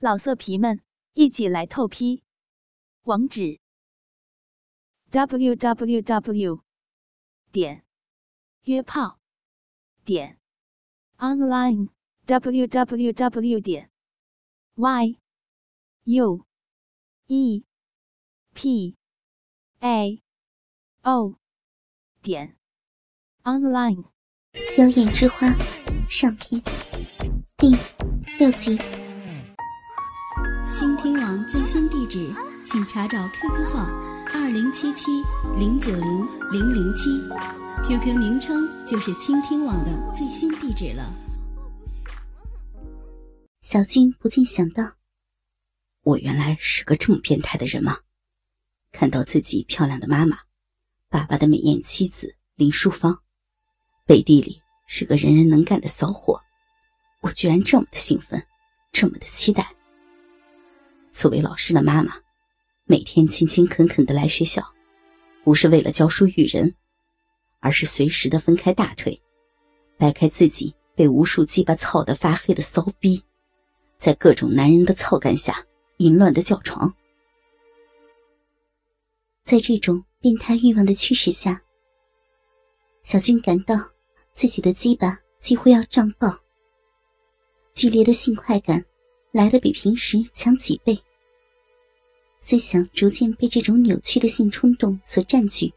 老色皮们，一起来透批！网址：w w w 点约炮点 online w w w 点 y u e p a o 点 online。妖艳之花上篇第六集。最新地址，请查找 QQ 号二零七七零九零零零七，QQ 名称就是倾听网的最新地址了。小军不禁想到：我原来是个这么变态的人吗？看到自己漂亮的妈妈，爸爸的美艳妻子林淑芳，背地里是个人人能干的骚货，我居然这么的兴奋，这么的期待。作为老师的妈妈，每天勤勤恳恳的来学校，不是为了教书育人，而是随时的分开大腿，掰开自己被无数鸡巴操得发黑的骚逼，在各种男人的操干下淫乱的叫床。在这种变态欲望的驱使下，小军感到自己的鸡巴几乎要胀爆，剧烈的性快感来的比平时强几倍。思想逐渐被这种扭曲的性冲动所占据。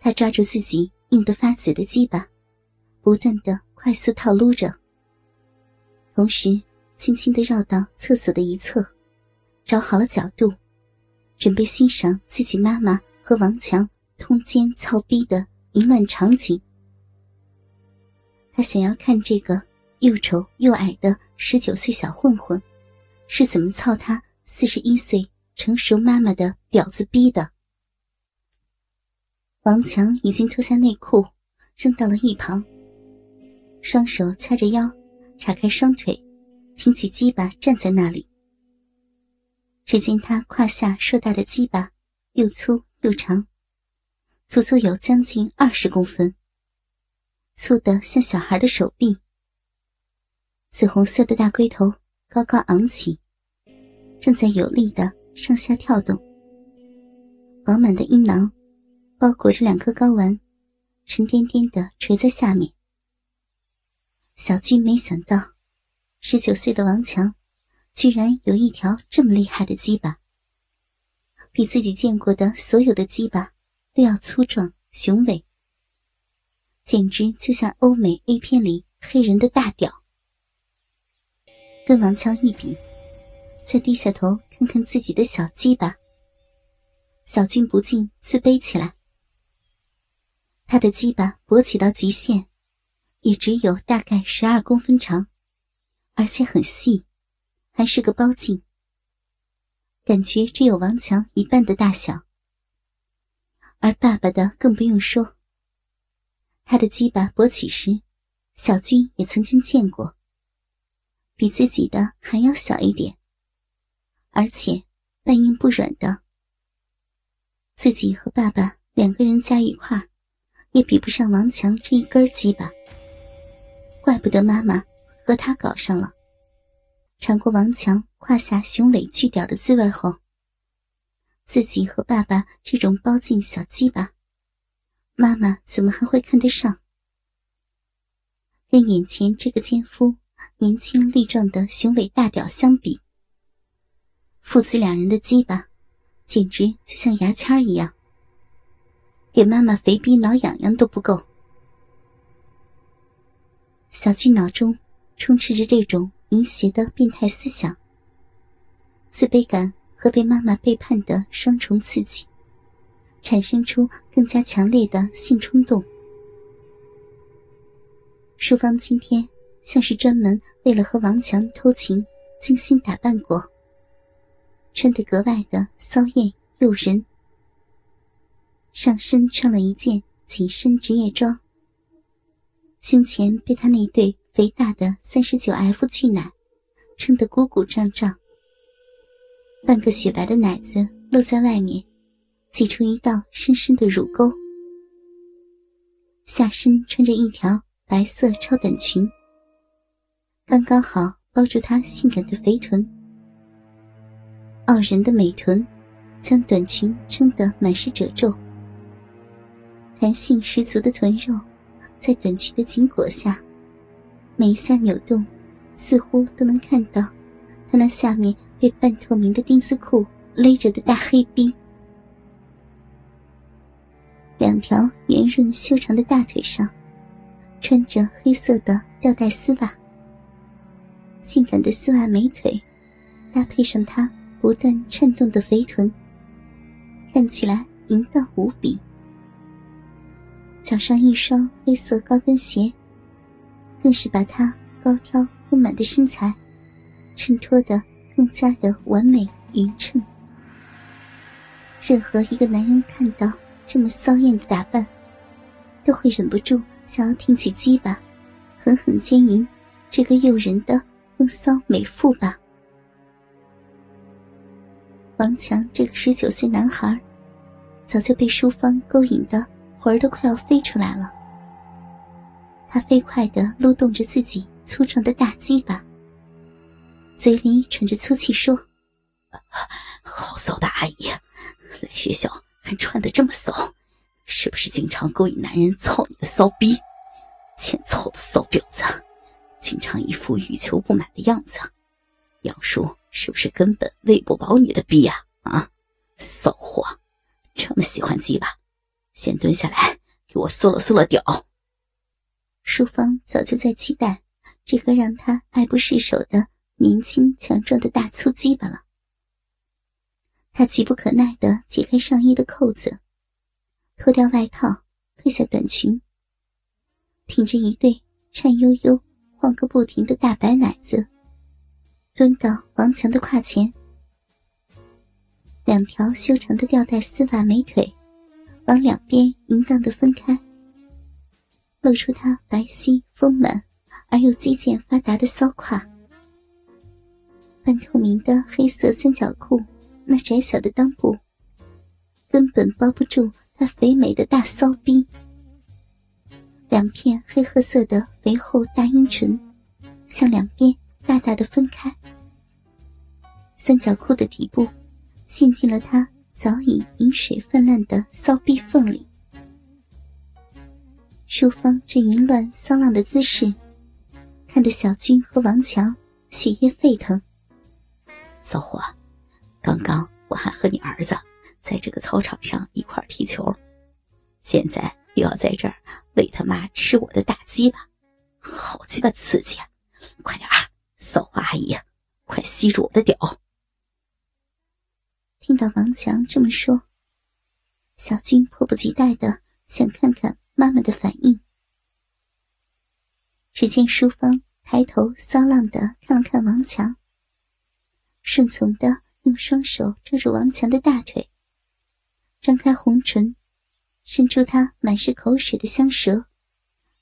他抓住自己硬得发紫的鸡巴，不断的快速套撸着，同时轻轻的绕到厕所的一侧，找好了角度，准备欣赏自己妈妈和王强通奸操逼的淫乱场景。他想要看这个又丑又矮的十九岁小混混是怎么操他。四十一岁成熟妈妈的婊子逼的，王强已经脱下内裤扔到了一旁，双手掐着腰，叉开双腿，挺起鸡巴站在那里。只见他胯下硕大的鸡巴又粗又长，足足有将近二十公分，粗的像小孩的手臂。紫红色的大龟头高高昂起。正在有力的上下跳动，饱满的阴囊包裹着两颗睾丸，沉甸甸的垂在下面。小军没想到，十九岁的王强居然有一条这么厉害的鸡巴，比自己见过的所有的鸡巴都要粗壮雄伟，简直就像欧美 A 片里黑人的大屌。跟王强一比。再低下头看看自己的小鸡巴，小军不禁自卑起来。他的鸡巴勃起到极限，也只有大概十二公分长，而且很细，还是个包茎，感觉只有王强一半的大小。而爸爸的更不用说，他的鸡巴勃起时，小军也曾经见过，比自己的还要小一点。而且半硬不软的，自己和爸爸两个人加一块儿，也比不上王强这一根鸡巴。怪不得妈妈和他搞上了。尝过王强胯下雄伟巨屌的滋味后，自己和爸爸这种包茎小鸡巴，妈妈怎么还会看得上？跟眼前这个奸夫年轻力壮的雄伟大屌相比，父子两人的鸡巴，简直就像牙签一样，给妈妈肥逼挠痒痒都不够。小俊脑中充斥着这种淫邪的变态思想，自卑感和被妈妈背叛的双重刺激，产生出更加强烈的性冲动。淑芳今天像是专门为了和王强偷情，精心打扮过。穿得格外的骚艳诱人，上身穿了一件紧身职业装，胸前被他那对肥大的三十九 F 巨奶撑得鼓鼓胀胀，半个雪白的奶子露在外面，挤出一道深深的乳沟。下身穿着一条白色超短裙，刚刚好包住她性感的肥臀，傲人的美臀将短裙撑得满是褶皱，弹性十足的臀肉在短裙的紧裹下，每一下扭动，似乎都能看到她那下面被半透明的丁字裤勒着的大黑逼。两条圆润修长的大腿上，穿着黑色的吊带丝袜。性感的丝袜美腿，搭配上她不断颤动的肥臀，看起来淫荡无比。脚上一双黑色高跟鞋，更是把她高挑丰满的身材衬托得更加的完美匀称。任何一个男人看到。这么骚艳的打扮，都会忍不住想要挺起鸡巴，狠狠奸淫这个诱人的风骚美妇吧。王强这个十九岁男孩，早就被淑芳勾引的魂儿都快要飞出来了。他飞快的撸动着自己粗壮的大鸡巴，嘴里喘着粗气说：“好骚的阿姨，来学校。”还穿的这么骚，是不是经常勾引男人操你的骚逼？欠操的骚婊子，经常一副欲求不满的样子。杨叔是不是根本喂不饱你的逼呀？啊，骚货，这么喜欢鸡巴，先蹲下来给我缩了缩了屌。淑芳早就在期待这个让她爱不释手的年轻强壮的大粗鸡巴了。他急不可耐地解开上衣的扣子，脱掉外套，褪下短裙，挺着一对颤悠悠、晃个不停的大白奶子，蹲到王强的胯前，两条修长的吊带丝袜美腿往两边淫荡的分开，露出他白皙丰满而又肌腱发达的骚胯，半透明的黑色三角裤。那窄小的裆部，根本包不住那肥美的大骚逼。两片黑褐色的肥厚大阴唇，向两边大大的分开。三角裤的底部，陷进了她早已饮水泛滥的骚逼缝里。淑芳这淫乱骚浪的姿势，看得小军和王强血液沸腾。骚货。刚刚我还和你儿子在这个操场上一块踢球，现在又要在这儿喂他妈吃我的大鸡巴，好鸡巴刺激啊！快点儿，骚货阿姨，快吸住我的屌！听到王强这么说，小军迫不及待的想看看妈妈的反应。只见淑芳抬头骚浪的看了看王强，顺从的。用双手抓住王强的大腿，张开红唇，伸出他满是口水的香舌，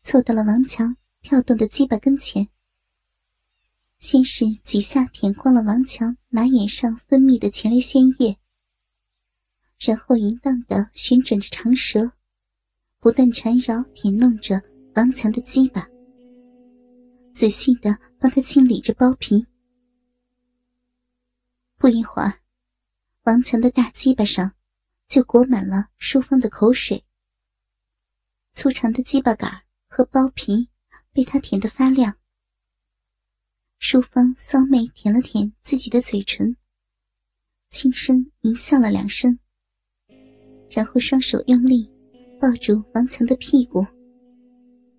凑到了王强跳动的鸡巴跟前。先是几下舔光了王强马眼上分泌的前列腺液，然后淫荡的旋转着长舌，不断缠绕舔弄着王强的鸡巴，仔细的帮他清理着包皮。不一会儿，王强的大鸡巴上就裹满了淑芳的口水。粗长的鸡巴杆和包皮被他舔得发亮。淑芳骚媚舔了舔自己的嘴唇，轻声淫笑了两声，然后双手用力抱住王强的屁股，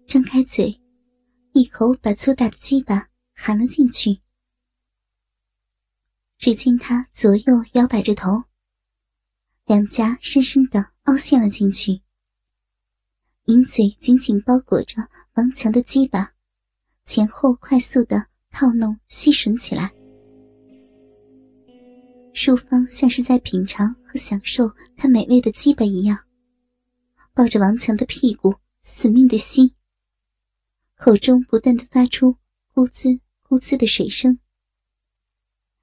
张开嘴，一口把粗大的鸡巴含了进去。只见他左右摇摆着头，两颊深深的凹陷了进去，银嘴紧紧包裹着王强的鸡巴，前后快速的套弄吸吮起来。淑芳像是在品尝和享受他美味的鸡巴一样，抱着王强的屁股死命的吸，口中不断的发出咕滋咕滋的水声。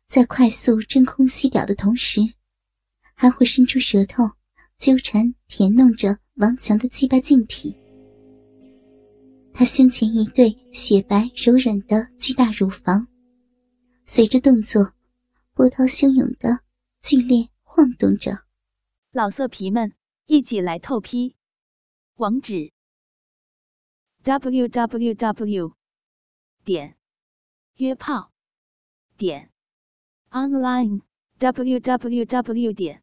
在快速真空吸屌的同时，还会伸出舌头纠缠舔弄着王强的鸡巴茎体。他胸前一对雪白柔软的巨大乳房，随着动作，波涛汹涌的剧烈晃动着。老色皮们，一起来透批！网址：w w w 点约炮点 online w w w 点